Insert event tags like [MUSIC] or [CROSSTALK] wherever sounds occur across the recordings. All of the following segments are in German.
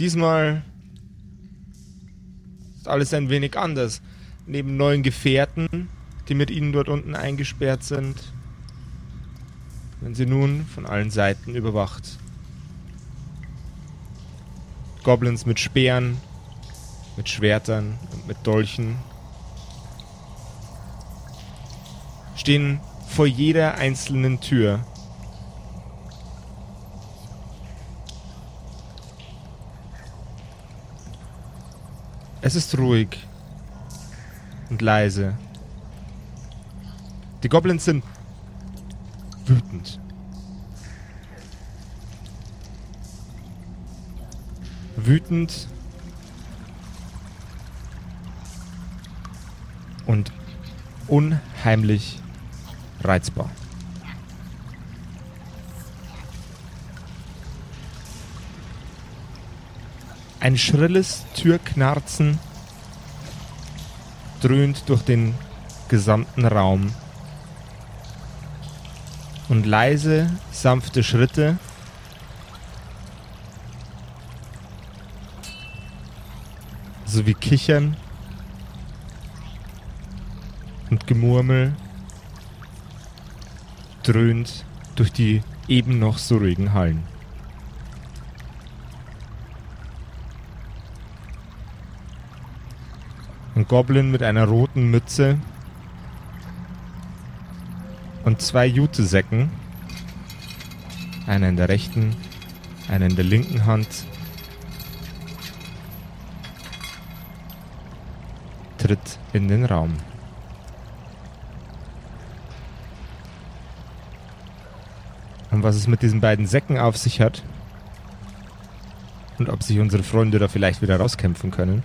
diesmal ist alles ein wenig anders. Neben neuen Gefährten, die mit ihnen dort unten eingesperrt sind, werden sie nun von allen Seiten überwacht. Goblins mit Speeren, mit Schwertern und mit Dolchen stehen vor jeder einzelnen Tür. Es ist ruhig und leise. Die Goblins sind wütend. Wütend und unheimlich reizbar. Ein schrilles Türknarzen dröhnt durch den gesamten Raum. Und leise, sanfte Schritte sowie Kichern und Gemurmel dröhnt durch die eben noch so ruhigen Hallen. Goblin mit einer roten Mütze und zwei Jutesäcken, einer in der rechten, einer in der linken Hand, tritt in den Raum. Und was es mit diesen beiden Säcken auf sich hat und ob sich unsere Freunde da vielleicht wieder rauskämpfen können,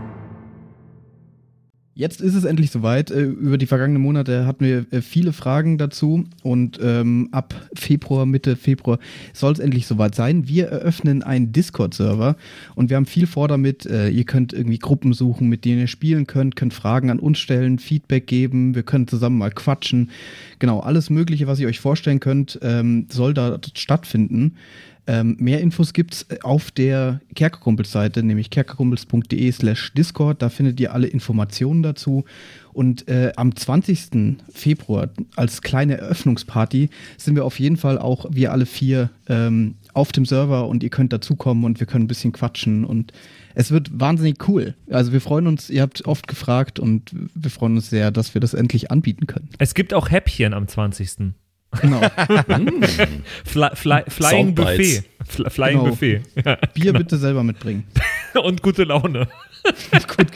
Jetzt ist es endlich soweit. Äh, über die vergangenen Monate hatten wir äh, viele Fragen dazu und ähm, ab Februar, Mitte Februar soll es endlich soweit sein. Wir eröffnen einen Discord-Server und wir haben viel vor damit. Äh, ihr könnt irgendwie Gruppen suchen, mit denen ihr spielen könnt, könnt Fragen an uns stellen, Feedback geben, wir können zusammen mal quatschen. Genau, alles Mögliche, was ihr euch vorstellen könnt, ähm, soll da stattfinden. Ähm, mehr Infos gibt's äh, auf der Kerkerkumpels-Seite, nämlich kerkerkumpels.de slash Discord. Da findet ihr alle Informationen dazu. Und äh, am 20. Februar als kleine Eröffnungsparty sind wir auf jeden Fall auch wir alle vier ähm, auf dem Server und ihr könnt dazukommen und wir können ein bisschen quatschen und es wird wahnsinnig cool. Also wir freuen uns, ihr habt oft gefragt und wir freuen uns sehr, dass wir das endlich anbieten können. Es gibt auch Häppchen am 20. Genau. [LAUGHS] Fly, fly, flying Buffet. Fly, flying Genau. Buffet. Ja, Bier bitte selber mitbringen. [LAUGHS] und gute Laune. [LAUGHS] Gut,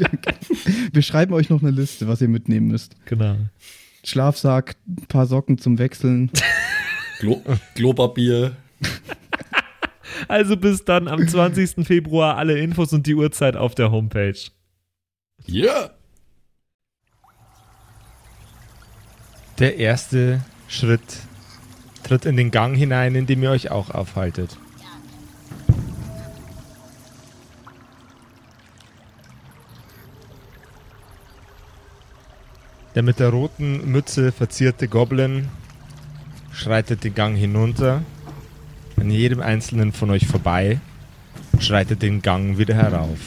wir schreiben euch noch eine Liste, was ihr mitnehmen müsst. Genau. Schlafsack, ein paar Socken zum Wechseln. Glo Globerbier. Also bis dann am 20. Februar alle Infos und die Uhrzeit auf der Homepage. Yeah! Der erste Schritt tritt in den Gang hinein, in dem ihr euch auch aufhaltet. Der mit der roten Mütze verzierte Goblin schreitet den Gang hinunter, an jedem einzelnen von euch vorbei und schreitet den Gang wieder herauf.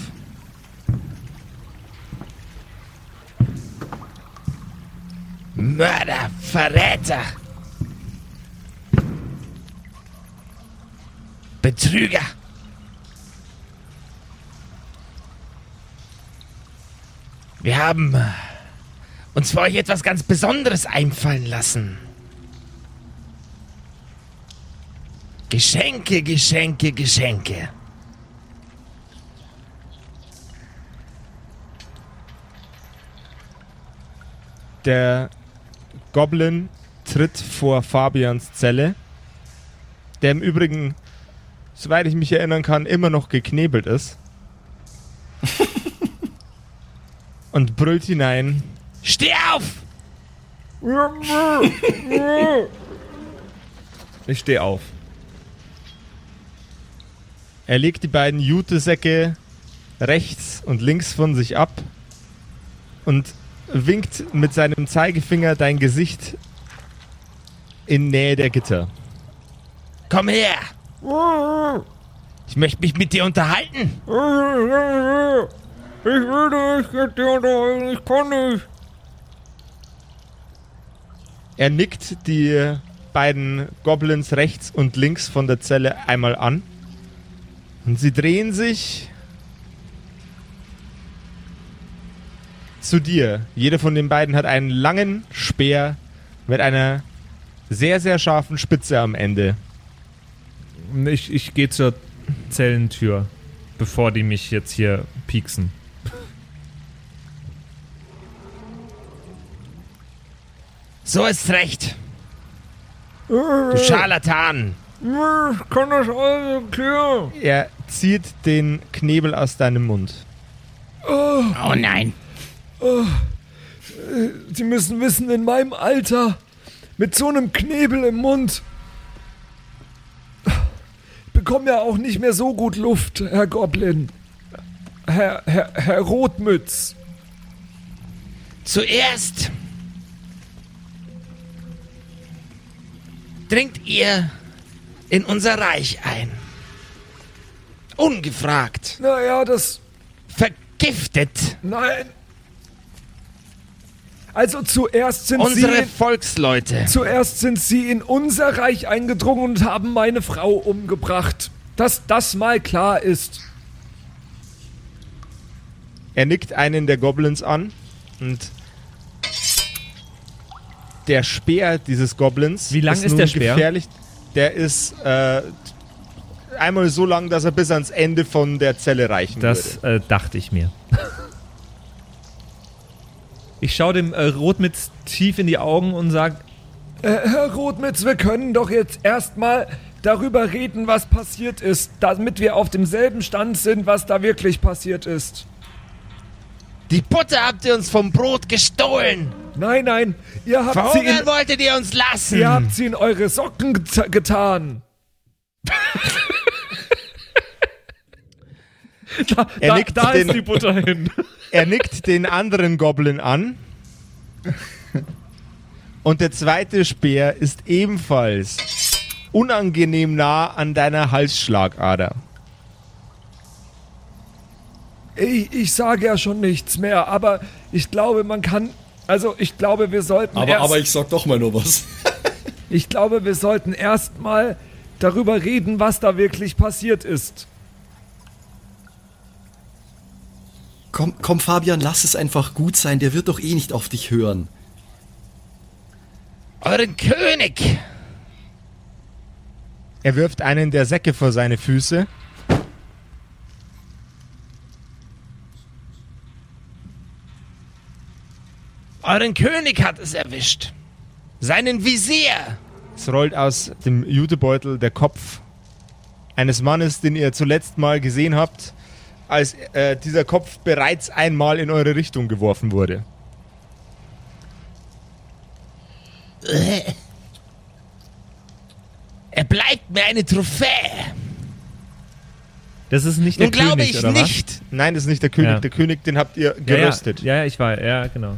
Mörder, Verräter! Betrüger! Wir haben äh, uns für euch etwas ganz Besonderes einfallen lassen. Geschenke, Geschenke, Geschenke. Der Goblin tritt vor Fabians Zelle, der im Übrigen, soweit ich mich erinnern kann, immer noch geknebelt ist. [LAUGHS] und brüllt hinein. Steh auf! [LAUGHS] Ich stehe auf. Er legt die beiden Jutesäcke rechts und links von sich ab und winkt mit seinem Zeigefinger dein Gesicht in Nähe der Gitter. Komm her! Ich möchte mich mit dir unterhalten. Ich will nicht mit dir unterhalten, ich kann nicht. Er nickt die beiden Goblins rechts und links von der Zelle einmal an. Und sie drehen sich zu dir. Jeder von den beiden hat einen langen Speer mit einer sehr, sehr scharfen Spitze am Ende. Ich, ich gehe zur Zellentür, bevor die mich jetzt hier pieksen. So ist recht. Du Scharlatan. Ich kann das alles erklären. Er zieht den Knebel aus deinem Mund. Oh nein. Sie müssen wissen, in meinem Alter, mit so einem Knebel im Mund, ich bekomme ja auch nicht mehr so gut Luft, Herr Goblin. Herr, Herr, Herr Rotmütz. Zuerst dringt ihr in unser Reich ein. Ungefragt. Naja, das. Vergiftet Nein. Also zuerst sind unsere Sie. Volksleute. Zuerst sind Sie in unser Reich eingedrungen und haben meine Frau umgebracht. Dass das mal klar ist. Er nickt einen der Goblins an und der Speer dieses Goblins. Wie lang ist nun der Speer? Gefährlich. Der ist äh, einmal so lang, dass er bis ans Ende von der Zelle reichen Das würde. äh, dachte ich mir. [LAUGHS] Ich schaue dem äh, Rotmitz tief in die Augen und sage, Äh, Herr Rotmitz, wir können doch jetzt erstmal darüber reden, was passiert ist, damit wir auf demselben Stand sind, was da wirklich passiert ist. Die Butter habt ihr uns vom Brot gestohlen. Nein, nein, ihr habt, sie Verhungern in, wolltet ihr uns lassen. ihr habt sie in eure Socken get getan. [LAUGHS] [LAUGHS] da, Er da, nickt da den- ist die Butter hin. [LAUGHS] Er nickt den anderen Goblin an. Und der zweite Speer ist ebenfalls unangenehm nah an deiner Halsschlagader. Ich, ich sage ja schon nichts mehr, aber ich glaube, man kann. Also, ich glaube, wir sollten Aber, erst, aber ich sag doch mal nur was. ich glaube, wir sollten erstmal darüber reden, was da wirklich passiert ist. Komm, komm, Fabian, lass es einfach gut sein. Der wird doch eh nicht auf dich hören. Euren König. Er wirft einen der Säcke vor seine Füße. Euren König hat es erwischt. Seinen Visier. Es rollt aus dem Jutebeutel der Kopf eines Mannes, den ihr zuletzt mal gesehen habt, als äh, dieser Kopf bereits einmal in eure Richtung geworfen wurde. [LAUGHS] Er bleibt mir eine Trophäe. Das ist nicht der Nun glaube König, ich oder was? nicht. Nein, das ist nicht der König. Ja. Der König, den habt ihr Ja, geröstet. Ja, ja, ich war, ja, genau.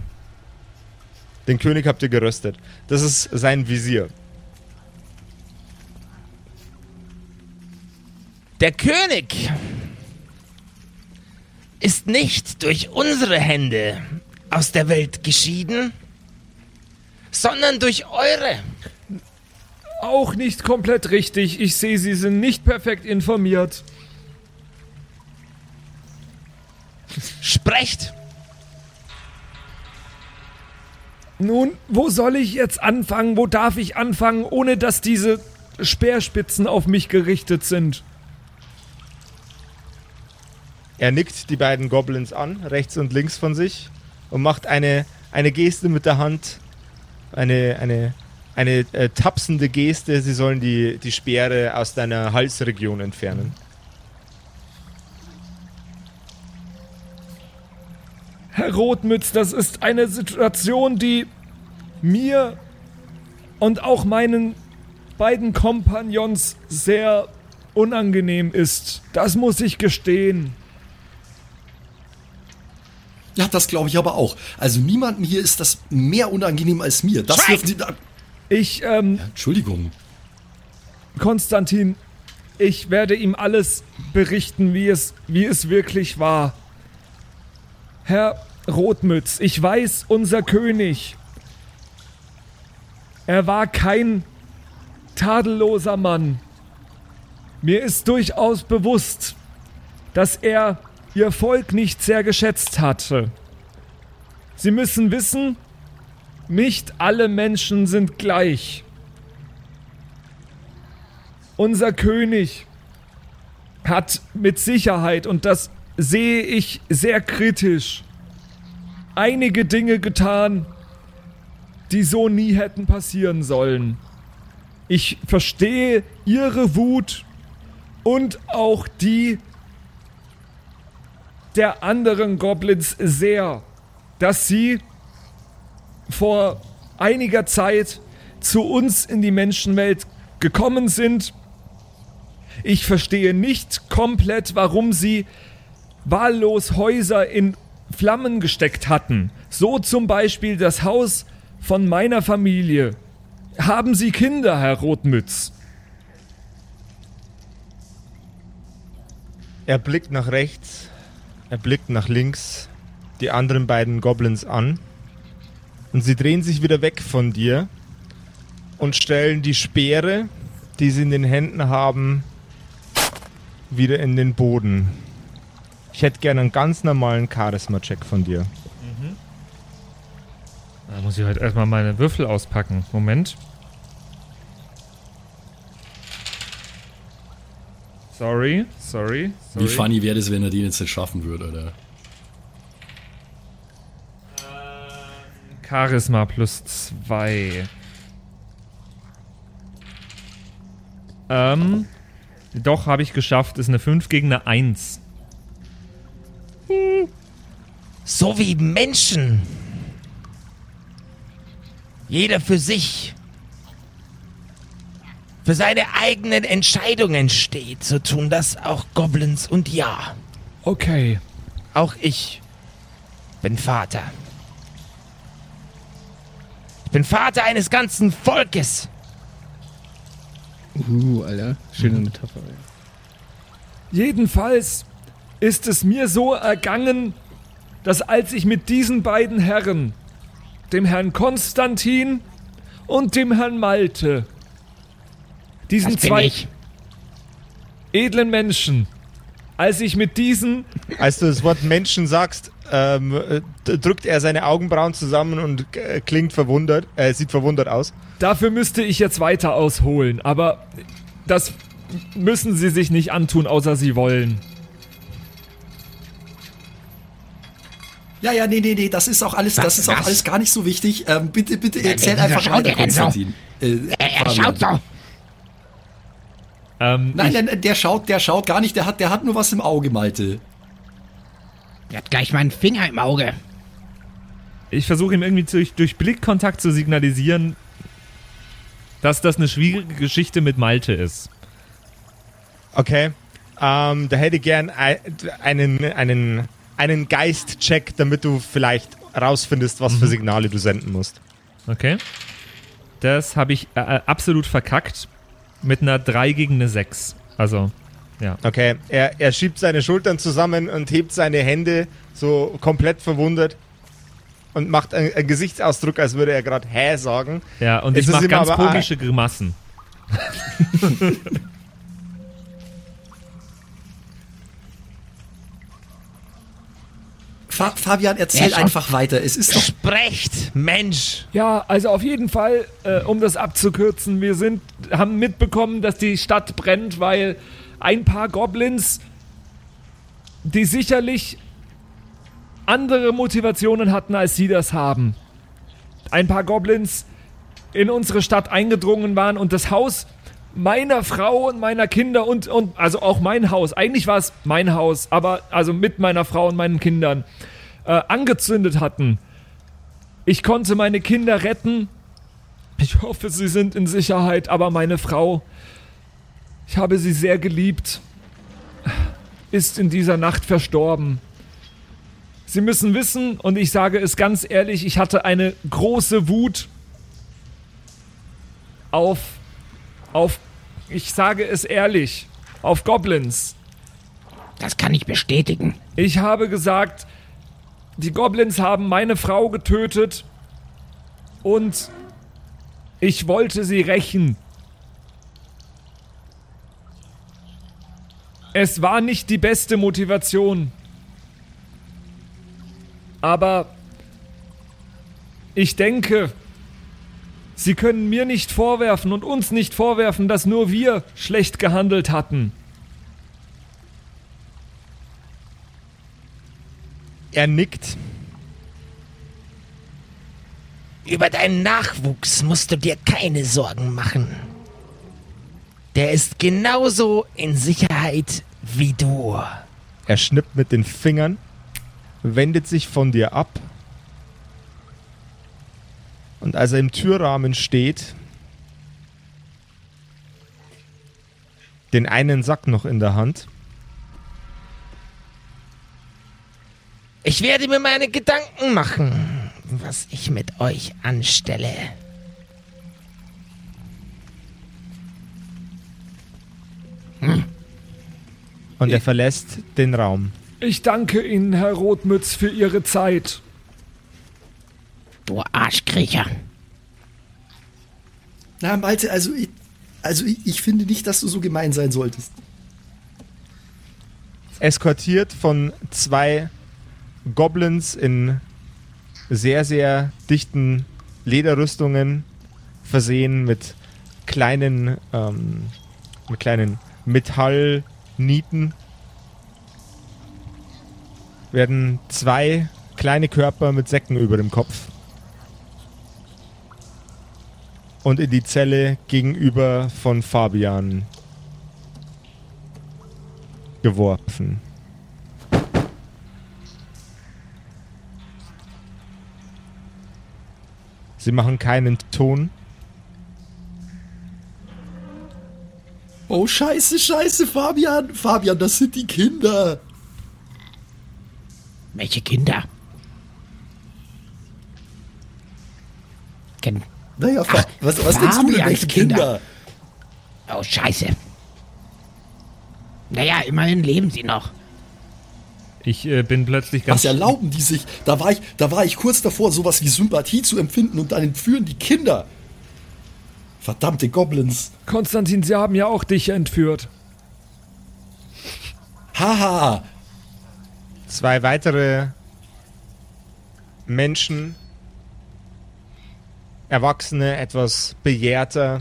Den König habt ihr geröstet. Das ist sein Visier. Der König ist nicht durch unsere Hände aus der Welt geschieden, sondern durch eure. Auch nicht komplett richtig. Ich sehe, Sie sind nicht perfekt informiert. Sprecht. Nun, wo soll ich jetzt anfangen? Wo darf ich anfangen, ohne dass diese Speerspitzen auf mich gerichtet sind? Er nickt die beiden Goblins an, rechts und links von sich, und macht eine, eine Geste mit der Hand. Eine, eine, eine äh, tapsende Geste. Sie sollen die, die Speere aus deiner Halsregion entfernen. Herr Rotmütz, das ist eine Situation, die mir und auch meinen beiden Kompagnons sehr unangenehm ist. Das muss ich gestehen. Ja, das glaube ich aber auch. Also niemandem hier ist das mehr unangenehm als mir. Das dürfen Sie. Ich, ähm, Entschuldigung. Konstantin, ich werde ihm alles berichten, wie es, wie es wirklich war. Herr Rotmütz, ich weiß, unser König, er war kein tadelloser Mann. Mir ist durchaus bewusst, dass er ihr Volk nicht sehr geschätzt hatte. Sie müssen wissen, nicht alle Menschen sind gleich. Unser König hat mit Sicherheit, und das sehe ich sehr kritisch, einige Dinge getan, die so nie hätten passieren sollen. Ich verstehe Ihre Wut und auch die der anderen Goblins sehr, dass sie vor einiger Zeit zu uns in die Menschenwelt gekommen sind. Ich verstehe nicht komplett, warum sie wahllos Häuser in Flammen gesteckt hatten. So zum Beispiel das Haus von meiner Familie. Haben Sie Kinder, Herr Rotmütz? Er blickt nach rechts, er blickt nach links, die anderen beiden Goblins an und sie drehen sich wieder weg von dir und stellen die Speere, die sie in den Händen haben, wieder in den Boden. Ich hätte gerne einen ganz normalen Charisma-Check von dir. Da muss ich halt erstmal meine Würfel auspacken. Moment. Sorry, sorry, sorry. Wie funny wäre das, wenn er den jetzt nicht schaffen würde, oder? Charisma plus zwei. Ähm, doch, habe ich geschafft. Ist eine 5 gegen eine 1. So wie Menschen. Jeder für sich. Für seine eigenen Entscheidungen steht. So tun das auch Goblins und ja. Okay. Auch ich bin Vater. Ich bin Vater eines ganzen Volkes. Uh, Alter. Schöne Metapher. ey. Jedenfalls ist es mir so ergangen, dass als ich mit diesen beiden Herren, dem Herrn Konstantin und dem Herrn Malte, diesen Das zwei ich. edlen Menschen, als ich mit diesen Als du das Wort Menschen sagst, ähm, äh, drückt er seine Augenbrauen zusammen und äh, klingt verwundert, äh, sieht verwundert aus. Dafür müsste ich jetzt weiter ausholen, aber das müssen sie sich nicht antun, außer sie wollen. Ja, ja, nee, nee, nee, das ist auch alles, das Was, ist auch was? alles gar nicht so wichtig. Ähm, bitte, bitte erzähl wieso einfach schaut weiter? Konstantin. Äh, Er, er schaut so. Ähm, Nein, nein, der schaut, der schaut gar nicht, der hat, der hat nur was im Auge, Malte. Er hat gleich meinen Finger im Auge. ich versuche ihm irgendwie durch, durch Blickkontakt zu signalisieren, dass das eine schwierige Geschichte mit Malte ist. Okay. Ähm, da hätte ich gern ei- einen, einen, einen Geist-Check, damit du vielleicht rausfindest, was für Signale du senden musst. Okay. Das habe ich äh, äh, absolut verkackt. Mit einer 3 gegen eine 6. Also, ja. Okay. Er, er schiebt seine Schultern zusammen und hebt seine Hände so komplett verwundert und macht einen, einen Gesichtsausdruck, als würde er gerade Hä sagen. Ja, und Es ich mache ganz komische Grimassen. [LAUGHS] Fa Fabian, erzähl Ja, einfach weiter. Es ist doch. Sprecht, Mensch. Ja, also auf jeden Fall, äh, um das abzukürzen, wir sind, haben mitbekommen, dass die Stadt brennt, weil ein paar Goblins, die sicherlich andere Motivationen hatten, als sie das haben. Ein paar Goblins in unsere Stadt eingedrungen waren und das Haus meiner Frau und meiner Kinder und, und also auch mein Haus. Eigentlich war es mein Haus, aber also mit meiner Frau und meinen Kindern äh, angezündet hatten. Ich konnte meine Kinder retten. Ich hoffe, sie sind in Sicherheit, aber meine Frau, ich habe sie sehr geliebt, ist in dieser Nacht verstorben. Sie müssen wissen, und ich sage es ganz ehrlich, ich hatte eine große Wut auf, auf, ich sage es ehrlich, auf Goblins. Das kann ich bestätigen. Ich habe gesagt, die Goblins haben meine Frau getötet und ich wollte sie rächen. Es war nicht die beste Motivation. Aber ich denke, Sie können mir nicht vorwerfen und uns nicht vorwerfen, dass nur wir schlecht gehandelt hatten. Er nickt. Über deinen Nachwuchs musst du dir keine Sorgen machen. Der ist genauso in Sicherheit wie du. Er schnippt mit den Fingern, wendet sich von dir ab. Und als er im Türrahmen steht, den einen Sack noch in der Hand, Ich werde mir meine Gedanken machen, was ich mit euch anstelle. und er verlässt den Raum. Ich danke Ihnen, Herr Rotmütz, für Ihre Zeit. Du Arschkriecher. Na, Malte, also ich, also ich, ich finde nicht, dass du so gemein sein solltest. eskortiert von zwei Goblins in sehr, sehr dichten Lederrüstungen, versehen mit kleinen, ähm, mit kleinen Metallnieten, werden zwei kleine Körper mit Säcken über dem Kopf und in die Zelle gegenüber von Fabian geworfen. Sie machen keinen Ton. Oh, scheiße, scheiße, Fabian. Fabian, das sind die Kinder. Welche Kinder? Ken Naja, Fa was, was denkst du denn, welche Kinder. Kinder? oh, scheiße. Naja, immerhin leben sie noch. Ich äh, bin plötzlich ganz. Was erlauben die sich? Da war ich, da war ich kurz davor, sowas wie Sympathie zu empfinden und dann entführen die Kinder. Verdammte Goblins. Konstantin, Sie haben ja auch dich entführt. Haha. Zwei weitere Menschen, Erwachsene, etwas bejahrter,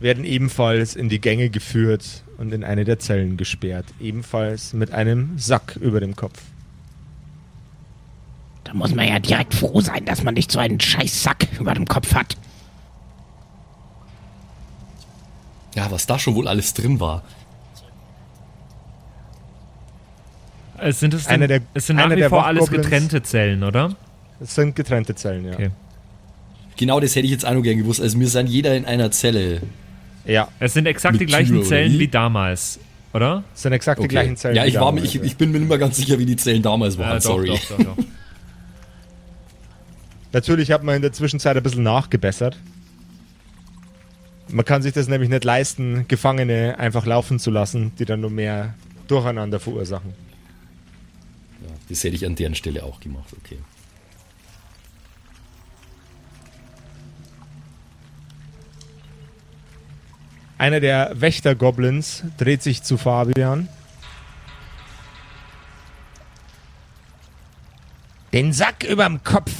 werden ebenfalls in die Gänge geführt und in eine der Zellen gesperrt. Ebenfalls mit einem Sack über dem Kopf. Da muss man ja direkt froh sein, dass man nicht so einen Scheißsack über dem Kopf hat. Ja, was da schon wohl alles drin war. Es sind, es, Einer denn, der- es sind nach einer wie der vor alles getrennte Zellen, oder? Es sind getrennte Zellen, ja. Okay. Genau das hätte ich jetzt auch noch gern gewusst. Also wir sind jeder in einer Zelle. Ja, Es sind exakt Mit die gleichen Tür, oder Zellen wie? damals, oder? es sind exakt die gleichen Zellen. Ja, wie ich, war, mir- damals, ich, ja. ich bin mir nicht mehr ganz sicher, wie die Zellen damals waren. Ja, doch, Sorry. Doch, doch, doch. [LAUGHS] Natürlich hat man in der Zwischenzeit ein bisschen nachgebessert. Man kann sich das nämlich nicht leisten, Gefangene einfach laufen zu lassen, die dann nur mehr Durcheinander verursachen. Ja, das hätte ich an deren Stelle auch gemacht. Okay. Einer der Wächter-Goblins dreht sich zu Fabian. Den Sack überm Kopf.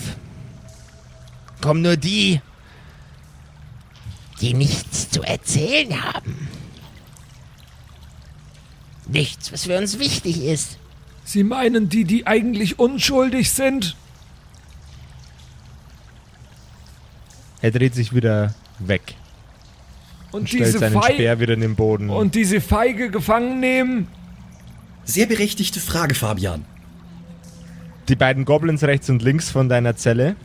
Kommen nur die, die nichts zu erzählen haben. Nichts, was für uns wichtig ist. Sie meinen die, die eigentlich unschuldig sind? Er dreht sich wieder weg Und und stellt diese, seinen Fei Speer wieder in den Boden. und diese Feige gefangen nehmen? Sehr berechtigte Frage, Fabian. Die beiden Goblins rechts und links von deiner Zelle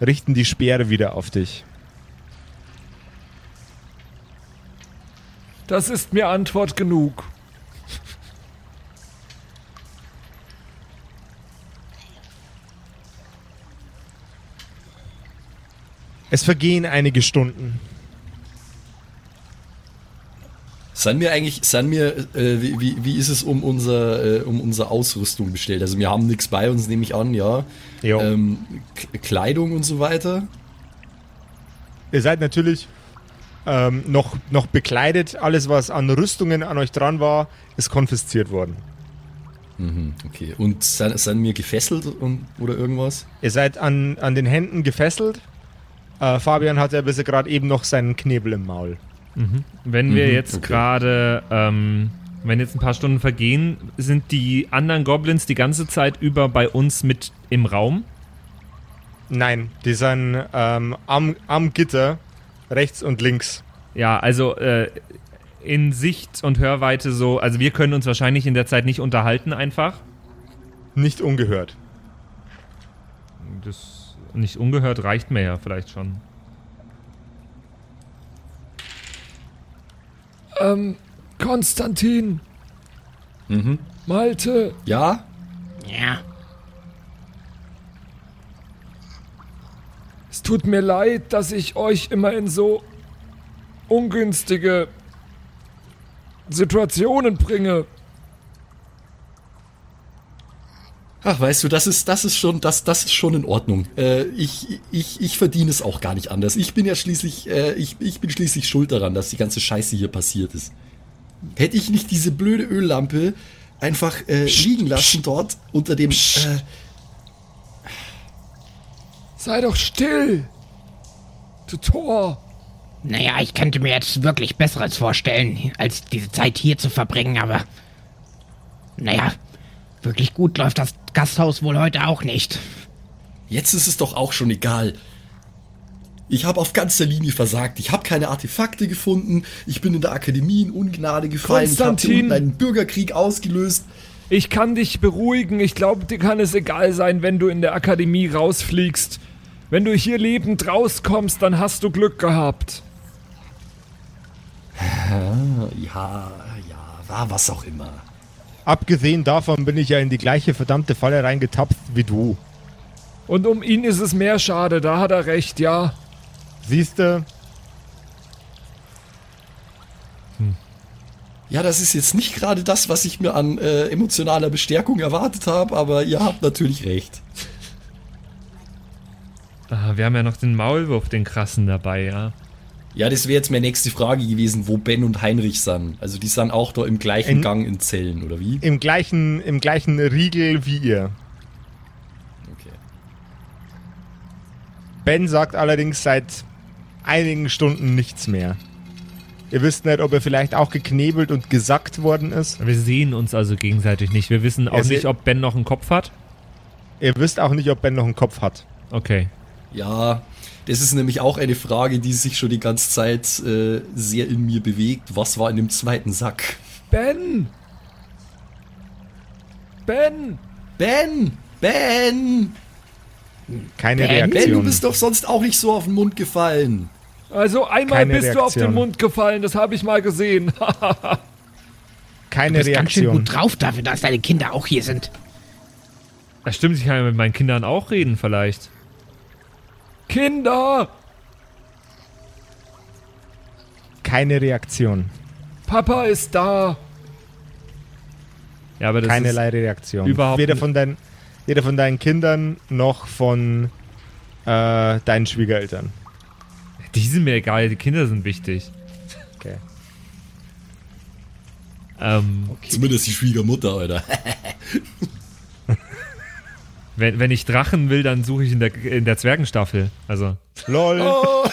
richten die Speere wieder auf dich. Das ist mir Antwort genug. Es vergehen einige Stunden. Sind wir eigentlich, sind wir, äh, wie, wie, ist es um unser, äh, um unsere Ausrüstung bestellt? Also wir haben nichts bei uns, nehme ich an, ja. Ähm, Kleidung und so weiter. Ihr seid natürlich ähm, noch, noch bekleidet. Alles, was an Rüstungen an euch dran war, ist konfisziert worden. Mhm, okay. Und sind, sind wir gefesselt und, oder irgendwas? Ihr seid an, an den Händen gefesselt. Äh, Fabian hat ja bis gerade eben noch seinen Knebel im Maul. Wenn wir Mhm, jetzt okay. gerade, ähm, wenn jetzt ein paar Stunden vergehen, sind die anderen Goblins die ganze Zeit über bei uns mit im Raum? Nein, die sind ähm, am, am Gitter rechts und links. Ja, also äh, in Sicht und Hörweite so, also wir können uns wahrscheinlich in der Zeit nicht unterhalten einfach. Nicht ungehört. Das nicht ungehört reicht mir ja vielleicht schon. Ähm, Konstantin, Mhm. Malte, Ja? Ja, es tut mir leid, dass ich euch immer in so ungünstige Situationen bringe. Ach, weißt du, das ist, das ist schon, das, das ist schon in Ordnung. Äh, ich, ich, ich verdiene es auch gar nicht anders. Ich bin ja schließlich, äh, ich, ich bin schließlich schuld daran, dass die ganze Scheiße hier passiert ist. Hätte ich nicht diese blöde Öllampe einfach äh, liegen lassen dort unter dem. Äh, Sei doch still, du Tor. naja, ich könnte mir jetzt wirklich Besseres vorstellen, als diese Zeit hier zu verbringen, aber. Naja, wirklich gut läuft das Gasthaus wohl heute auch nicht. jetzt ist es doch auch schon egal. Ich habe auf ganzer Linie versagt. Ich habe keine Artefakte gefunden. Ich bin in der Akademie in Ungnade gefallen. Ich habe unten einen Bürgerkrieg ausgelöst. Ich kann dich beruhigen. Ich glaube, dir kann es egal sein, wenn du in der Akademie rausfliegst. Wenn du hier lebend rauskommst, dann hast du Glück gehabt. Ja, ja, war was auch immer. Abgesehen davon bin ich ja in die gleiche verdammte Falle reingetappt wie du. Und um ihn ist es mehr schade, da hat er recht, ja. Siehst du, Ja, das ist jetzt nicht gerade das, was ich mir an äh, emotionaler Bestärkung erwartet habe, aber ihr habt natürlich recht. Ah, wir haben ja noch den Maulwurf, den krassen dabei, ja. Ja, das wäre jetzt meine nächste Frage gewesen, wo Ben und Heinrich sind. Also die sind auch da im gleichen In- Gang in Zellen, oder wie? im gleichen, im gleichen Riegel wie ihr. Okay. Ben sagt allerdings seit einigen Stunden nichts mehr. Ihr wisst nicht, ob er vielleicht auch geknebelt und gesackt worden ist. Wir sehen uns also gegenseitig nicht. Wir wissen auch Er nicht, ob Ben noch einen Kopf hat. Ihr wisst auch nicht, ob Ben noch einen Kopf hat. Okay. Ja, das ist nämlich auch eine Frage, die sich schon die ganze Zeit äh, sehr in mir bewegt. Was war in dem zweiten Sack? Ben! Ben! Ben! Ben! Keine Ben, Ben, du Reaktion. bist doch sonst auch nicht so auf den Mund gefallen. Also einmal Keine bist du auf den Reaktion. Mund gefallen, das habe ich mal gesehen. [LAUGHS] Keine Du bist ganz schön Reaktion. gut drauf dafür, dass deine Kinder auch hier sind. Das stimmt, ich kann ja mit meinen Kindern auch reden vielleicht. Kinder! Keine Reaktion. Papa ist da. Ja, aber das Keinerlei Reaktion. überhaupt weder nicht- von, deinen, weder von deinen Kindern noch von äh, deinen Schwiegereltern. ist. Die sind mir egal, die Kinder sind wichtig. Okay. Ähm, Zumindest die Schwiegermutter, Alter. [LAUGHS] wenn, wenn ich Drachen will, dann suche ich in der, in der Zwergenstaffel. Also. LOL. Oh. [LAUGHS]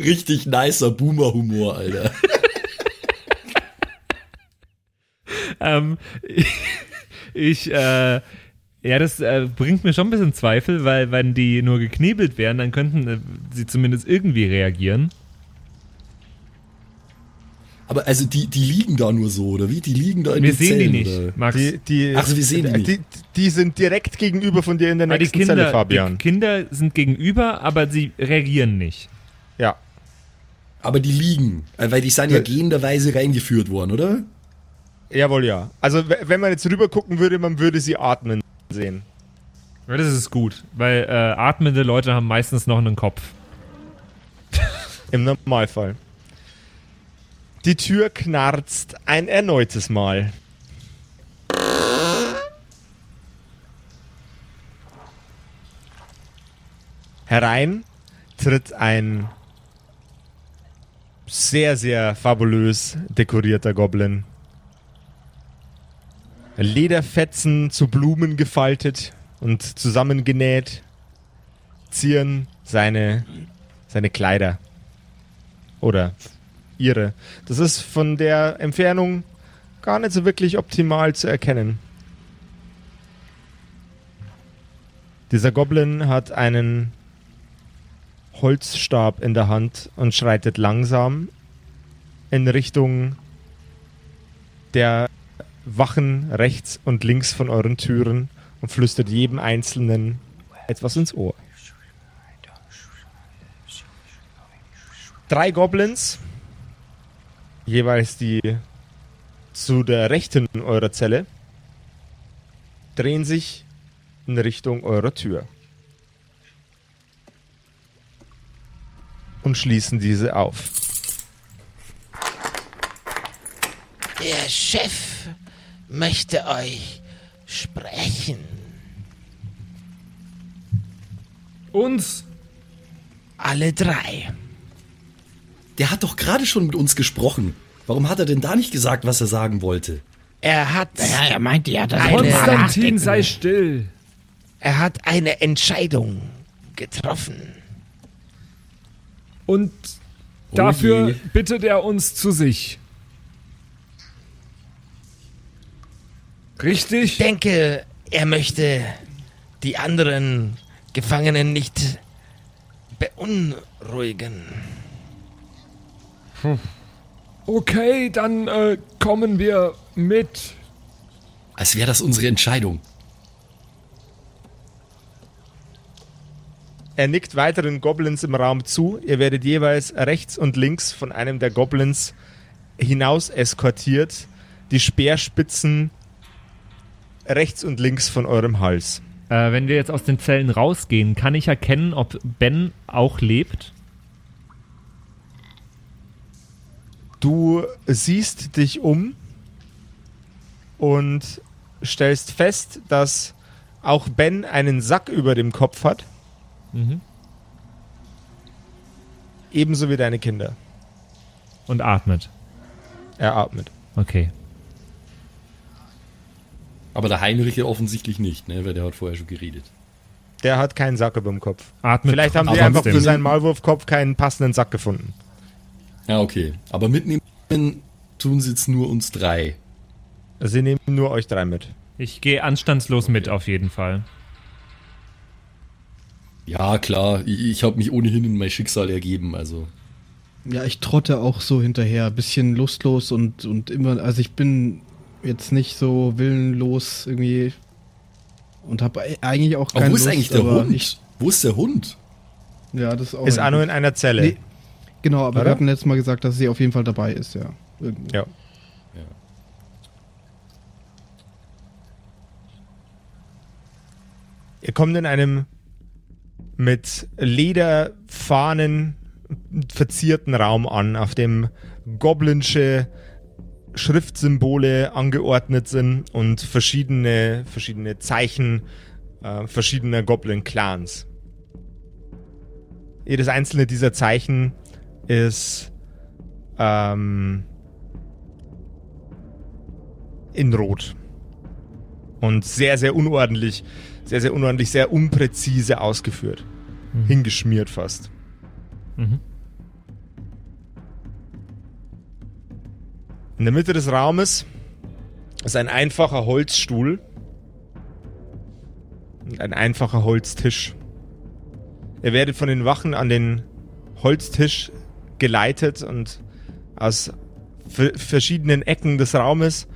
Richtig nicer Boomer-Humor, Alter. [LAUGHS] Ähm, [LAUGHS] ich, äh, ja, das äh, bringt mir schon ein bisschen Zweifel, weil wenn die nur geknebelt wären, dann könnten äh, sie zumindest irgendwie reagieren. Aber also die, die liegen da nur so, oder wie? Die liegen da in Wir den sehen die nicht, Oder? Max. Die, die, Ach wir sehen die nicht. die, die sind direkt gegenüber von dir in der die nächsten Kinder, Zelle, Fabian. die Kinder sind gegenüber, aber sie reagieren nicht. ja. Aber die liegen, äh, weil die sind ja gehenderweise reingeführt worden, oder? Jawohl, ja. Also wenn man jetzt rüber gucken würde, man würde sie atmen sehen. Ja, das ist gut, weil äh, atmende Leute haben meistens noch einen Kopf. Im Normalfall. Die Tür knarzt ein erneutes Mal. Herein tritt ein sehr, sehr fabulös dekorierter Goblin. Lederfetzen zu Blumen gefaltet und zusammengenäht zieren seine, seine Kleider. Oder ihre. Das ist von der Entfernung gar nicht so wirklich optimal zu erkennen. Dieser Goblin hat einen Holzstab in der Hand und schreitet langsam in Richtung der Wachen rechts und links von euren Türen und flüstert jedem Einzelnen etwas ins Ohr. Drei Goblins, jeweils die zu der rechten eurer Zelle, drehen sich in Richtung eurer Tür und schließen diese auf. Der Chef möchte euch sprechen. Uns? Alle drei. Der hat doch gerade schon mit uns gesprochen. Warum hat er denn da nicht gesagt, was er sagen wollte? Er hat, Ja, er meinte ja, dass er Konstantin, sei still. er hat eine Entscheidung getroffen. Und Oh dafür je. bittet er uns zu sich. Richtig? Ich denke, er möchte die anderen Gefangenen nicht beunruhigen. Okay, dann äh, kommen wir mit. Als wäre das unsere Entscheidung. Er nickt weiteren Goblins im Raum zu. Ihr werdet jeweils rechts und links von einem der Goblins hinaus eskortiert. Die Speerspitzen rechts und links von eurem Hals. Äh, wenn wir jetzt aus den Zellen rausgehen, kann ich erkennen, ob Ben auch lebt? Du siehst dich um und stellst fest, dass auch Ben einen Sack über dem Kopf hat. Mhm. Ebenso wie deine Kinder. Und atmet. Er atmet. Okay. Aber der Heinrich ja offensichtlich nicht, ne? Weil der hat vorher schon geredet. Der hat keinen Sack über dem Kopf. Atmet Vielleicht haben die einfach für seinen Maulwurfkopf keinen passenden Sack gefunden. Ja, okay. Aber mitnehmen tun sie jetzt nur uns drei. Sie nehmen nur euch drei mit. Ich gehe anstandslos mit auf jeden Fall. Ja, klar. Ich, ich habe mich ohnehin in mein Schicksal ergeben, also. Ja, ich trotte auch so hinterher, bisschen lustlos und, und immer, also ich bin jetzt nicht so willenlos irgendwie und habe eigentlich auch Aber keine wo ist Lust, eigentlich der aber Hund? Ich, wo ist der Hund? ja, das ist auch Ist Anno in einer Zelle. Nee. Genau, aber Oder? wir hatten letztes Mal gesagt, dass sie auf jeden Fall dabei ist, ja. Irgendwie. Ja. Ihr kommt in einem mit Lederfahnen verzierten Raum an, auf dem goblinsche Schriftsymbole angeordnet sind und verschiedene, verschiedene Zeichen äh, verschiedener Goblin-Clans. Jedes einzelne dieser Zeichen ist ähm, in Rot. Und sehr, sehr unordentlich, sehr, sehr unordentlich, sehr unpräzise ausgeführt. Hingeschmiert fast. Mhm. In der Mitte des Raumes ist ein einfacher Holzstuhl und ein einfacher Holztisch. Ihr werdet von den Wachen an den Holztisch geleitet und aus ver verschiedenen Ecken des Raumes,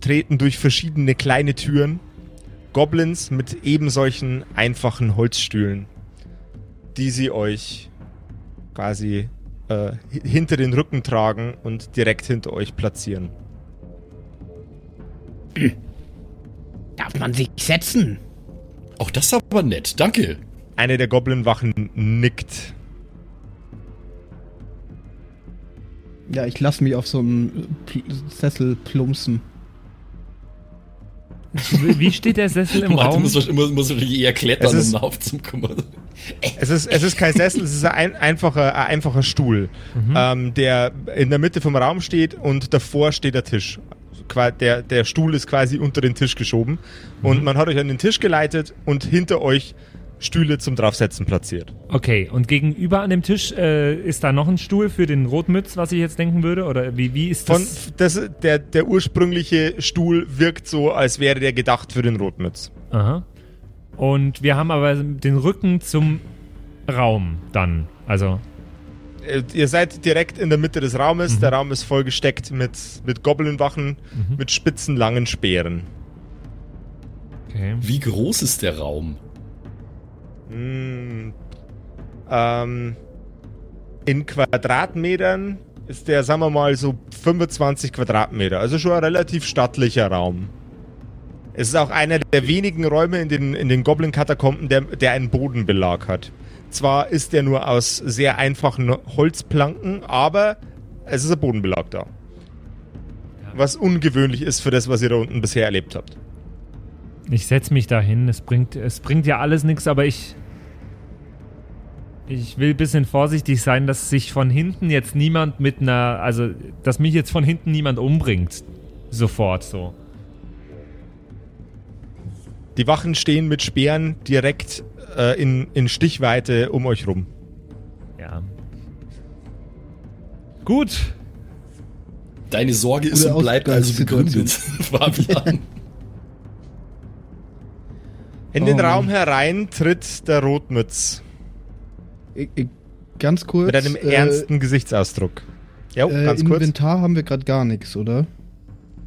treten durch verschiedene kleine Türen Goblins mit eben solchen einfachen Holzstühlen, die sie euch quasi äh, hi- hinter den Rücken tragen und direkt hinter euch platzieren. [CLEARS THROAT] Darf man sich setzen? Auch das ist aber nett, danke. Eine der Goblin-Wachen nickt. Ja, ich lasse mich auf so einem Sessel plumpsen. Wie steht der Sessel im [LAUGHS] Martin Raum? muss, muss, muss wirklich eher klettern, Es ist- um aufzukommen. Es ist, es ist kein Sessel, es ist ein einfacher, ein einfacher Stuhl, ähm, der in der Mitte vom Raum steht und davor steht der Tisch. Der, der Stuhl ist quasi unter den Tisch geschoben und man hat euch an den Tisch geleitet und hinter euch Stühle zum Draufsetzen platziert. Okay, und gegenüber an dem Tisch äh, ist da noch ein Stuhl für den Rotmütz, was ich jetzt denken würde? Oder wie, wie ist Von, das? das, der, der ursprüngliche Stuhl wirkt so, als wäre der gedacht für den Rotmütz. Aha. Und wir haben aber den Rücken zum Raum dann. Also, Äh, Ihr seid direkt in der Mitte des Raumes. Der Raum ist vollgesteckt mit, mit Goblin-Wachen, mit spitzen, langen Speeren. okay. Wie groß ist der Raum? Mm, ähm, in Quadratmetern ist der, sagen wir mal, so 25 Quadratmeter. Also schon ein relativ stattlicher Raum. Es ist auch einer der wenigen Räume in den, in den Goblin-Katakomben, der, der einen Bodenbelag hat. Zwar ist der nur aus sehr einfachen Holzplanken, aber es ist ein Bodenbelag da. Was ungewöhnlich ist für das, was ihr da unten bisher erlebt habt. Ich setz mich da hin. Es bringt, es bringt ja alles nichts, aber ich. Ich will ein bisschen vorsichtig sein, dass sich von hinten jetzt niemand mit einer. Also, dass mich jetzt von hinten niemand umbringt. Sofort so. Die Wachen stehen mit Speeren direkt äh, in, in Stichweite um euch rum. Ja. Gut. Deine Sorge ist und bleibt also begründet, [LAUGHS] Fabian. In den Oh. Raum herein tritt der Rotmütz Ich, ich, ganz kurz. mit einem äh, ernsten Gesichtsausdruck. Ja, Äh, ganz kurz. Inventar haben wir gerade gar nichts, oder?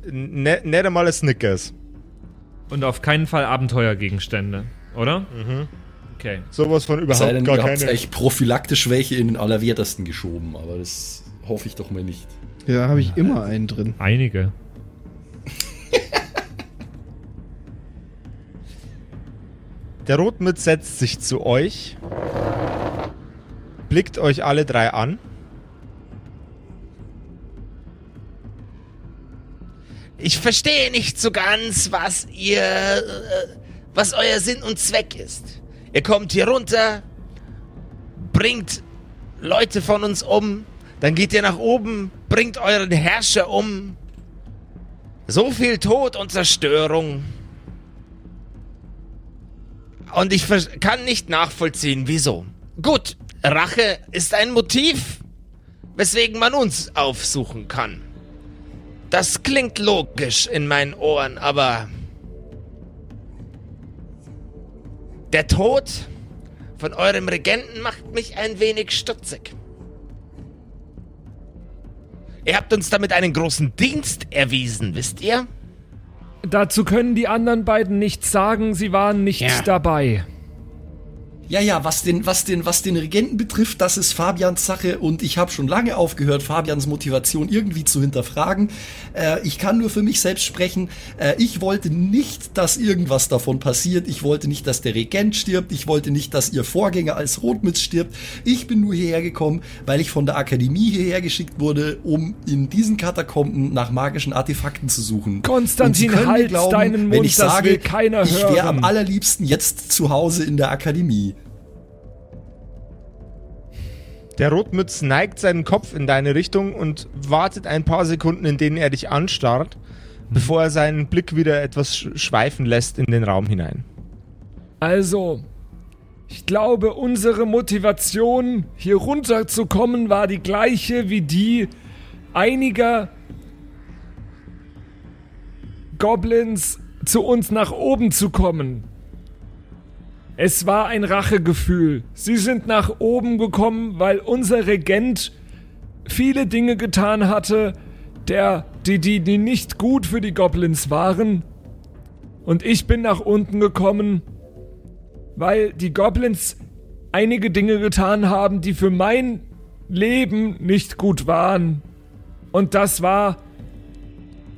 Ne, nicht einmal ein Snickers. Und auf keinen Fall Abenteuergegenstände, oder? Mhm. Okay. Sowas von Sei überhaupt denn, gar keine. echt prophylaktisch welche in den Allerwertesten geschoben, aber das hoffe ich doch mal nicht. Ja, habe ich immer einen drin. Einige. Der Rotmütz setzt sich zu euch, blickt euch alle drei an. Ich verstehe nicht so ganz, was ihr, äh, was euer Sinn und Zweck ist. Ihr kommt hier runter, bringt Leute von uns um, dann geht ihr nach oben, bringt euren Herrscher um. So viel Tod und Zerstörung. Und ich kann nicht nachvollziehen, wieso. Gut, Rache ist ein Motiv, weswegen man uns aufsuchen kann. Das klingt logisch in meinen Ohren, aber der Tod von eurem Regenten macht mich ein wenig stutzig. Ihr habt uns damit einen großen Dienst erwiesen, wisst ihr? Dazu können die anderen beiden nichts sagen, sie waren nicht Ja. dabei. Ja, ja, was den, was den, was den Regenten betrifft, das ist Fabians Sache und ich habe schon lange aufgehört, Fabians Motivation irgendwie zu hinterfragen. Äh, ich kann nur für mich selbst sprechen. Äh, ich wollte nicht, dass irgendwas davon passiert. Ich wollte nicht, dass der Regent stirbt. Ich wollte nicht, dass ihr Vorgänger als Rotmütz stirbt. Ich bin nur hierher gekommen, weil ich von der Akademie hierher geschickt wurde, um in diesen Katakomben nach magischen Artefakten zu suchen. Konstantin, halt deinen wenn Mund, ich das sage, will keiner ich wäre am allerliebsten jetzt zu Hause in der Akademie. Der Rotmütz neigt seinen Kopf in deine Richtung und wartet ein paar Sekunden, in denen er dich anstarrt, bevor er seinen Blick wieder etwas sch- schweifen lässt in den Raum hinein. Also, ich glaube, unsere Motivation, hier runterzukommen, war die gleiche wie die einiger Goblins zu uns nach oben zu kommen. Es war ein Rachegefühl. Sie sind nach oben gekommen, weil unser Regent viele Dinge getan hatte, der, die, die, die nicht gut für die Goblins waren. Und ich bin nach unten gekommen, weil die Goblins einige Dinge getan haben, die für mein Leben nicht gut waren. Und das war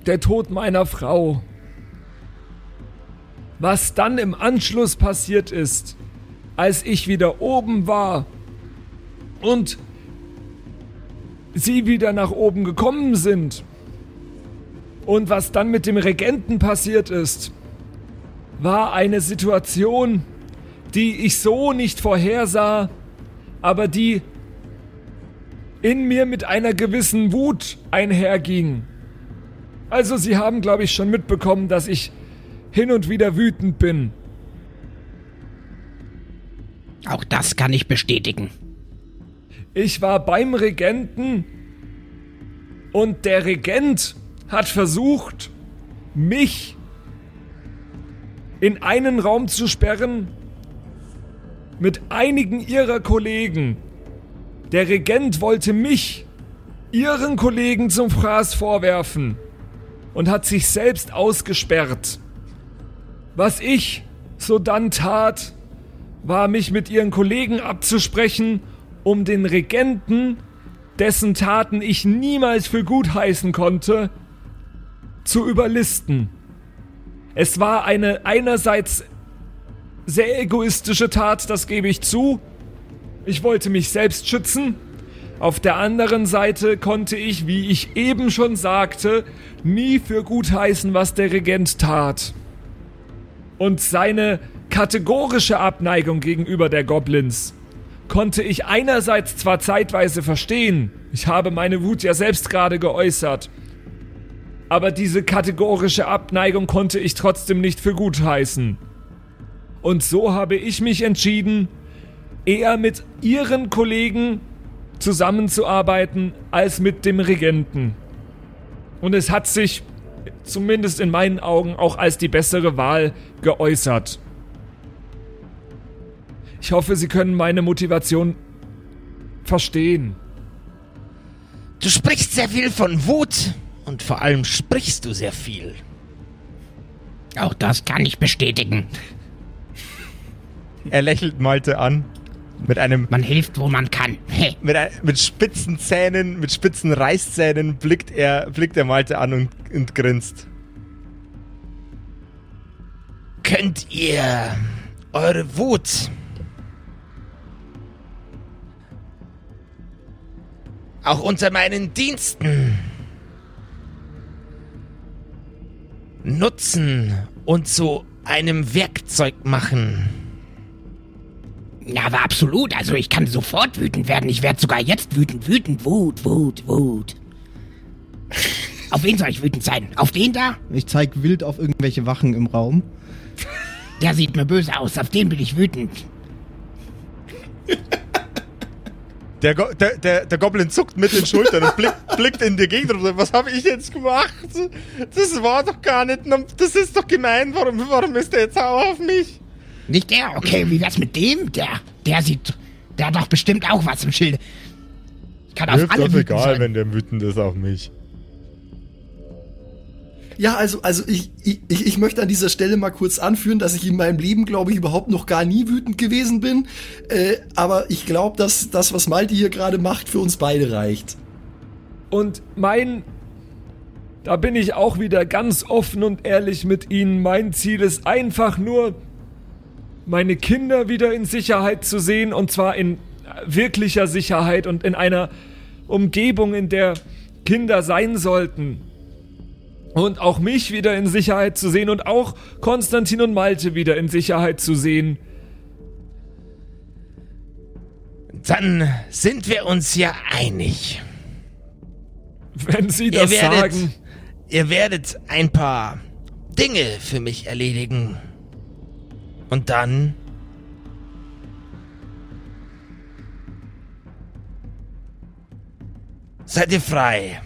der Tod meiner Frau. Was dann im Anschluss passiert ist, als ich wieder oben war und sie wieder nach oben gekommen sind und was dann mit dem Regenten passiert ist, war eine Situation, die ich so nicht vorhersah, aber die in mir mit einer gewissen Wut einherging. Also Sie haben, glaube ich, schon mitbekommen, dass ich hin und wieder wütend bin. Auch das kann ich bestätigen. Ich war beim Regenten und der Regent hat versucht, mich in einen Raum zu sperren mit einigen ihrer Kollegen. Der Regent wollte mich ihren Kollegen zum Fraß vorwerfen und hat sich selbst ausgesperrt. Was ich so dann tat, war mich mit ihren Kollegen abzusprechen, um den Regenten, dessen Taten ich niemals für gut heißen konnte, zu überlisten. Es war eine einerseits sehr egoistische Tat, das gebe ich zu. Ich wollte mich selbst schützen. Auf der anderen Seite konnte ich, wie ich eben schon sagte, nie für gut heißen, was der Regent tat. Und seine kategorische Abneigung gegenüber der Goblins konnte ich einerseits zwar zeitweise verstehen, ich habe meine Wut ja selbst gerade geäußert, aber diese kategorische Abneigung konnte ich trotzdem nicht für gut heißen. Und so habe ich mich entschieden, eher mit ihren Kollegen zusammenzuarbeiten als mit dem Regenten. Und es hat sich zumindest in meinen Augen auch als die bessere Wahl geäußert. Ich hoffe, Sie können meine Motivation verstehen. Du sprichst sehr viel von Wut und vor allem sprichst du sehr viel. Auch das kann ich bestätigen. Er lächelt Malte an. Mit einem. Man hilft, wo man kann. Hey. Mit, ein, mit spitzen Zähnen, mit spitzen Reißzähnen blickt er, blickt er Malte an und, und grinst. Könnt ihr eure Wut auch unter meinen Diensten nutzen und zu einem Werkzeug machen? Ja, aber absolut. Also ich kann sofort wütend werden. Ich werde sogar jetzt wütend. Wütend, Wut, Wut, Wut. Auf wen soll ich wütend sein? Auf den da? Ich zeig wild auf irgendwelche Wachen im Raum. Der sieht mir böse aus. Auf den bin ich wütend. Der, Go der, der, der Goblin zuckt mit den Schultern und blickt, blickt in die Gegend und sagt, was habe ich jetzt gemacht? Das war doch gar nicht, das ist doch gemein, warum, warum ist der jetzt sauer auf mich? Nicht der? Okay, wie wär's mit dem? Der, der sieht, der hat doch bestimmt auch was im Schilde. Ich kann auf Mir alle das wütend egal, sein. wenn der wütend ist auf mich. Ja, also, also ich, ich, ich möchte an dieser Stelle mal kurz anführen, dass ich in meinem Leben, glaube ich, überhaupt noch gar nie wütend gewesen bin. Äh, aber ich glaube, dass das, was Malte hier gerade macht, für uns beide reicht. Und mein. Da bin ich auch wieder ganz offen und ehrlich mit Ihnen. Mein Ziel ist einfach nur, meine Kinder wieder in Sicherheit zu sehen. Und zwar in wirklicher Sicherheit und in einer Umgebung, in der Kinder sein sollten. Und auch mich wieder in Sicherheit zu sehen und auch Konstantin und Malte wieder in Sicherheit zu sehen. Dann sind wir uns ja einig. Wenn Sie Ihr das werdet, sagen. ihr werdet ein paar Dinge für mich erledigen. Und dann seid ihr frei.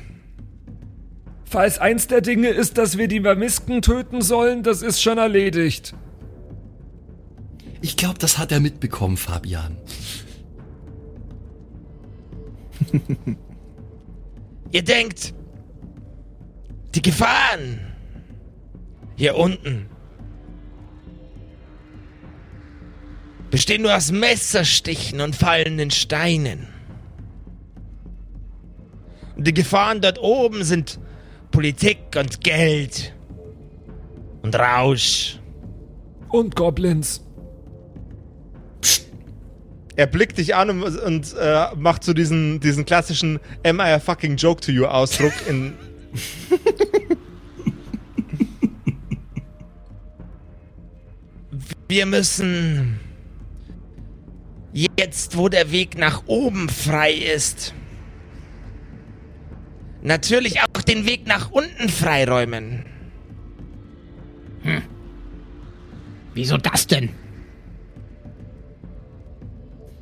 Falls eins der Dinge ist, dass wir die Vermisken töten sollen, das ist schon erledigt. Ich glaube, das hat er mitbekommen, Fabian. [LAUGHS] Ihr denkt, Die Gefahren hier unten bestehen nur aus Messerstichen und fallenden Steinen. Und die Gefahren dort oben sind Politik und Geld und Rausch. Und Goblins. Er blickt dich an und, und äh, macht so diesen, diesen klassischen Am I a fucking joke to you Ausdruck in. [LAUGHS] Wir müssen jetzt, wo der Weg nach oben frei ist, natürlich auch den Weg nach unten freiräumen. Wieso das denn?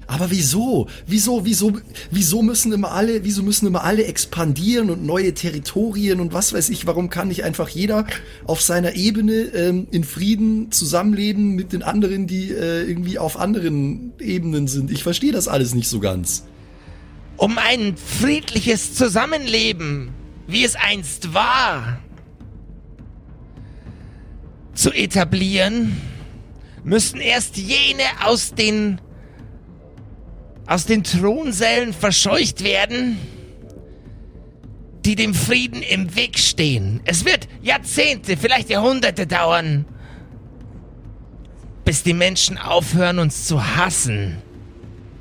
Aber wieso? Wieso, wieso, wieso müssen immer alle, wieso müssen immer alle expandieren und neue Territorien und was weiß ich? Warum kann nicht einfach jeder auf seiner Ebene ähm, in Frieden zusammenleben mit den anderen, die äh, irgendwie auf anderen Ebenen sind? Ich verstehe das alles nicht so ganz. Um ein friedliches Zusammenleben, wie es einst war, zu etablieren, müssen erst jene aus den aus den Thronsälen verscheucht werden, die dem Frieden im Weg stehen. Es wird Jahrzehnte, vielleicht Jahrhunderte dauern, bis die Menschen aufhören, uns zu hassen.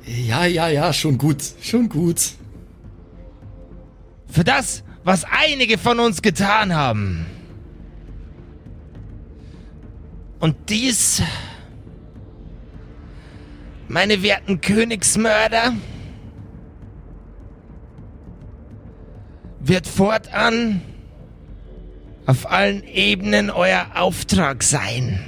Ja, ja, ja, schon gut, schon gut. Für das, was einige von uns getan haben. Und dies, meine werten Königsmörder, wird fortan auf allen Ebenen euer Auftrag sein.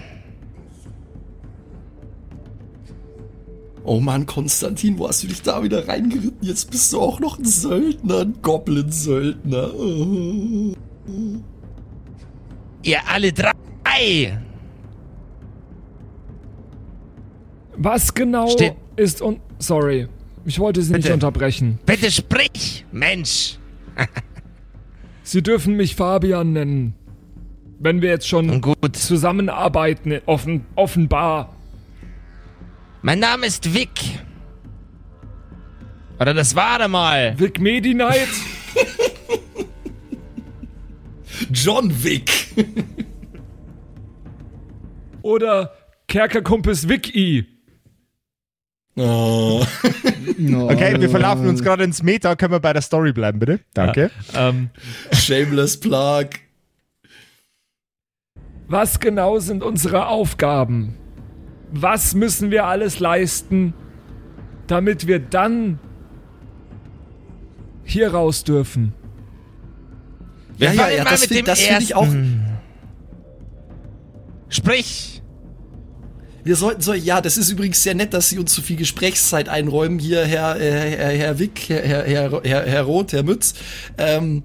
Oh Mann, Konstantin, wo hast du dich da wieder reingeritten? Jetzt bist du auch noch ein Söldner, ein Goblin-Söldner. Oh. Ihr alle drei Was genau Steht- ist und. Sorry. Ich wollte Sie nicht Bitte. unterbrechen. Bitte sprich, Mensch. [LAUGHS] Sie dürfen mich Fabian nennen. Wenn wir jetzt schon Gut. zusammenarbeiten, offen, offenbar. Mein Name ist Vic. Oder das war er mal. Vic Medi Knight? [LAUGHS] John Wick. oder Kerkerkumpels Vic E. Oh. [LAUGHS] Okay, wir verlaufen uns gerade ins Meta. Können wir bei der Story bleiben, bitte? Danke. Ähm, Shameless Plug. Was genau sind unsere Aufgaben? Was müssen wir alles leisten, damit wir dann hier raus dürfen? Ja, ja, ja, mal das mit find- ich auch- ersten. Sprich. Wir sollten so, ja, das ist übrigens sehr nett, dass Sie uns so viel Gesprächszeit einräumen. Hier, Herr, äh, Herr, Herr Wick, Herr, Herr, Herr, Herr, Herr Roth, Herr Mütz. Ähm,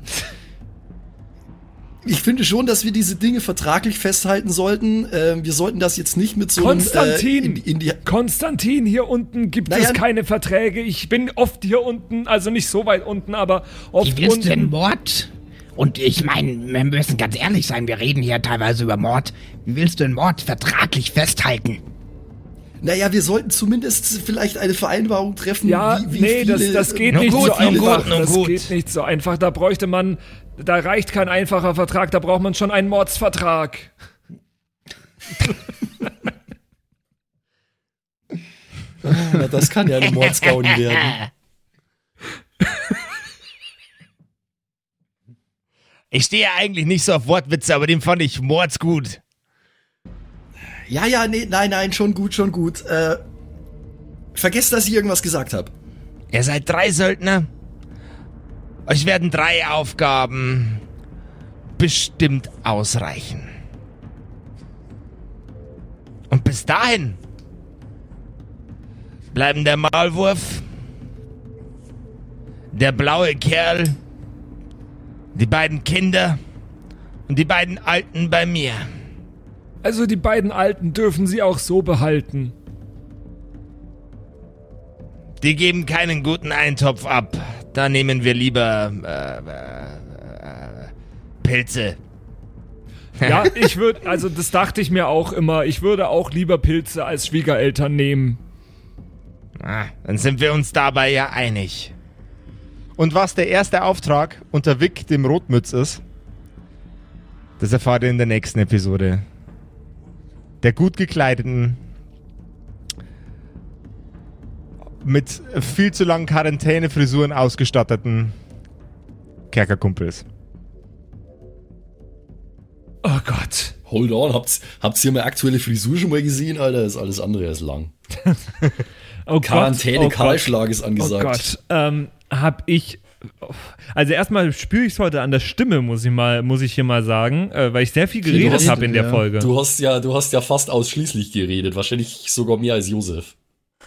ich finde schon, dass wir diese Dinge vertraglich festhalten sollten. Ähm, wir sollten das jetzt nicht mit so einem, Konstantin! Äh, in, in die, Konstantin, hier unten gibt Naja, es keine Verträge. Ich bin oft hier unten, also nicht so weit unten, aber oft Wie willst du denn unten. Mord? Und ich meine, wir müssen ganz ehrlich sein, wir reden hier teilweise über Mord. Wie willst du den Mord vertraglich festhalten? Naja, wir sollten zumindest vielleicht eine Vereinbarung treffen. Ja, wie, wie nee, viele, das, das geht nicht gut, so einfach. gut, das gut. geht nicht so einfach. Da bräuchte man, da reicht kein einfacher Vertrag, da braucht man schon einen Mordsvertrag. Na, das kann ja eine Mordsgaudi [LAUGHS] werden. Ich stehe ja eigentlich nicht so auf Wortwitze, aber den fand ich mordsgut. Ja, ja, nee, nein, nein, schon gut, schon gut. Äh, vergesst, dass ich irgendwas gesagt habe. Ihr seid drei Söldner. Euch werden drei Aufgaben bestimmt ausreichen. Und bis dahin bleiben der Maulwurf, der blaue Kerl, die beiden Kinder und die beiden Alten bei mir. Also die beiden Alten dürfen sie auch so behalten. Die geben keinen guten Eintopf ab. Da nehmen wir lieber äh, äh, äh, Pilze. [LAUGHS] Ja, ich würde, also das dachte ich mir auch immer, ich würde auch lieber Pilze als Schwiegereltern nehmen. Ah, dann sind wir uns dabei ja einig. Und was der erste Auftrag unter Vic, dem Rotmütz, ist, das erfahrt ihr in der nächsten Episode. Der gut gekleideten, mit viel zu langen Quarantänefrisuren ausgestatteten Kerkerkumpels. Oh Gott. Hold on, habt, habt ihr meine aktuelle Frisur schon mal gesehen, Alter? Ist alles andere als lang. [LAUGHS] Oh Quarantäne. Oh Gott. Kahlschlag ist Oh angesagt. Gott. Ähm, hab ich. Also erstmal spüre ich es heute an der Stimme, muss ich mal, muss ich hier mal sagen, äh, weil ich sehr viel geredet habe in der ja. Folge. Du hast ja, du hast ja fast ausschließlich geredet, wahrscheinlich sogar mehr als Josef.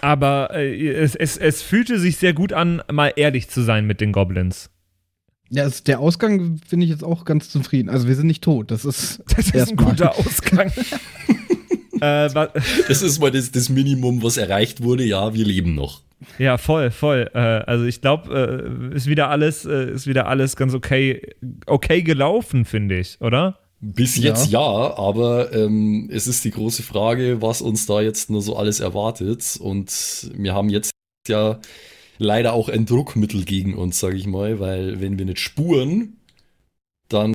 Aber äh, es, es, es fühlte sich sehr gut an, mal ehrlich zu sein mit den Goblins. Ja, es, der Ausgang finde ich jetzt auch ganz zufrieden. Also wir sind nicht tot. Das ist, [LAUGHS] Das ist ein guter Ausgang. [LAUGHS] äh, Das ist mal das, das Minimum, was erreicht wurde. Ja, wir leben noch. Ja, voll, voll. Äh, also ich glaube, äh, ist wieder alles, äh, ist wieder alles ganz okay, okay gelaufen, finde ich, oder? Bis jetzt ja, aber ähm, es ist die große Frage, was uns da jetzt nur so alles erwartet. Und wir haben jetzt ja leider auch ein Druckmittel gegen uns, sage ich mal, weil wenn wir nicht spuren, dann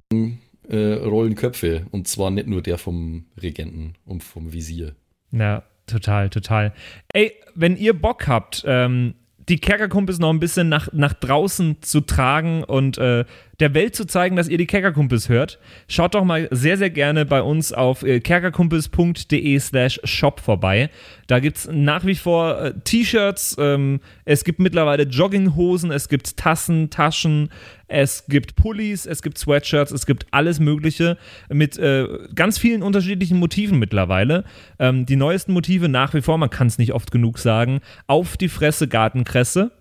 äh, rollen Köpfe. Und zwar nicht nur der vom Regenten und vom Visier. Ja, total, total. Ey, wenn ihr Bock habt, ähm, die Kerkerkumpels noch ein bisschen nach, nach draußen zu tragen und äh, der Welt zu zeigen, dass ihr die Kerkerkumpels hört, schaut doch mal sehr, sehr gerne bei uns auf äh, kerkerkumpels.de slash shop vorbei. Da gibt es nach wie vor äh, T-Shirts, ähm, es gibt mittlerweile Jogginghosen, es gibt Tassen, Taschen, es gibt Pullis, es gibt Sweatshirts, es gibt alles Mögliche mit äh, ganz vielen unterschiedlichen Motiven mittlerweile. Ähm, die neuesten Motive nach wie vor, man kann es nicht oft genug sagen, auf die Fresse Gartenkresse.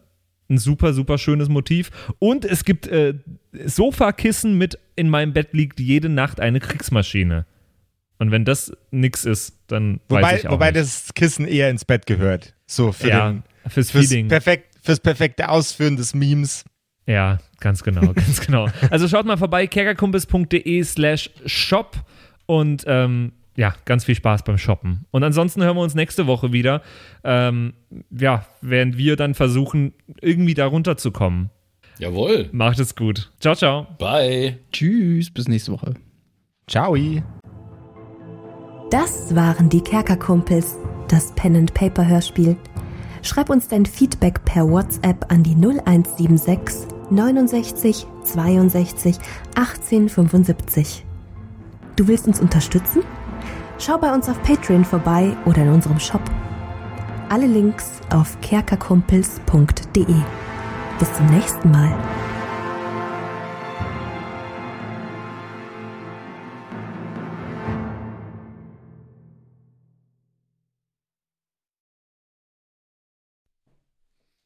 Ein super, super schönes Motiv. Und es gibt äh, Sofakissen mit in meinem Bett liegt jede Nacht eine Kriegsmaschine. Und wenn das nix ist, dann weiß Wobei, ich auch wobei nicht. das Kissen eher ins Bett gehört. So für ja, den, fürs fürs, perfekt, fürs perfekte Ausführen des Memes. Ja, ganz genau, [LAUGHS] ganz genau. Also schaut mal vorbei, kerkerkumpels.de slash shop und ähm, ja, ganz viel Spaß beim Shoppen. Und ansonsten hören wir uns nächste Woche wieder. Ähm, ja, während wir dann versuchen, irgendwie da runterzukommen. Jawohl. Macht es gut. Ciao, ciao. Bye. Tschüss, bis nächste Woche. Ciao. Das waren die Kerkerkumpels, das Pen and Paper Hörspiel. Schreib uns dein Feedback per WhatsApp an die 0176 69 62 18 75. Du willst uns unterstützen? Schau bei uns auf Patreon vorbei oder in unserem Shop. Alle Links auf kerkerkumpels.de. Bis zum nächsten Mal.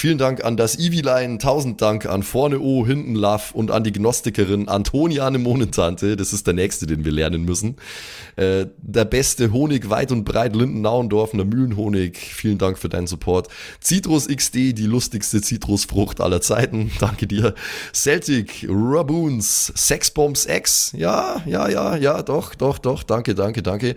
Vielen Dank an das Eviline, tausend Dank an Vorne O, Hinten Love und an die Gnostikerin Antoniane Monentante, das ist der nächste, den wir lernen müssen. Äh, der beste Honig weit und breit, Linden-Nauendorfener Mühlenhonig, vielen Dank für deinen Support. Citrus XD, die lustigste Zitrusfrucht aller Zeiten, [LAUGHS] danke dir. Celtic, Raboons, Sexbombs X, ja, ja, ja, ja, doch, doch, doch, danke, danke, danke.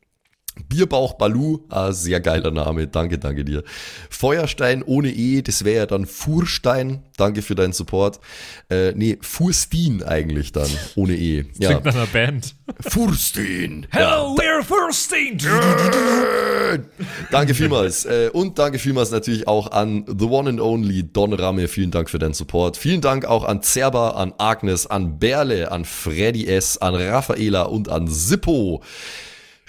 Bierbauch Balu, ah, sehr geiler Name, danke, danke dir. Feuerstein ohne E, das wäre ja dann Furstein, danke für deinen Support. Äh, nee, Furstin eigentlich dann, ohne E. [LAUGHS] Ja, Klingt nach einer Band. Furstin. Hello, we're Firsting! Danke vielmals. Äh, und danke vielmals natürlich auch an The One and Only Don Ramme. Vielen Dank für deinen Support. Vielen Dank auch an Zerba, an Agnes, an Berle, an Freddy S., an Raffaela und an Sippo.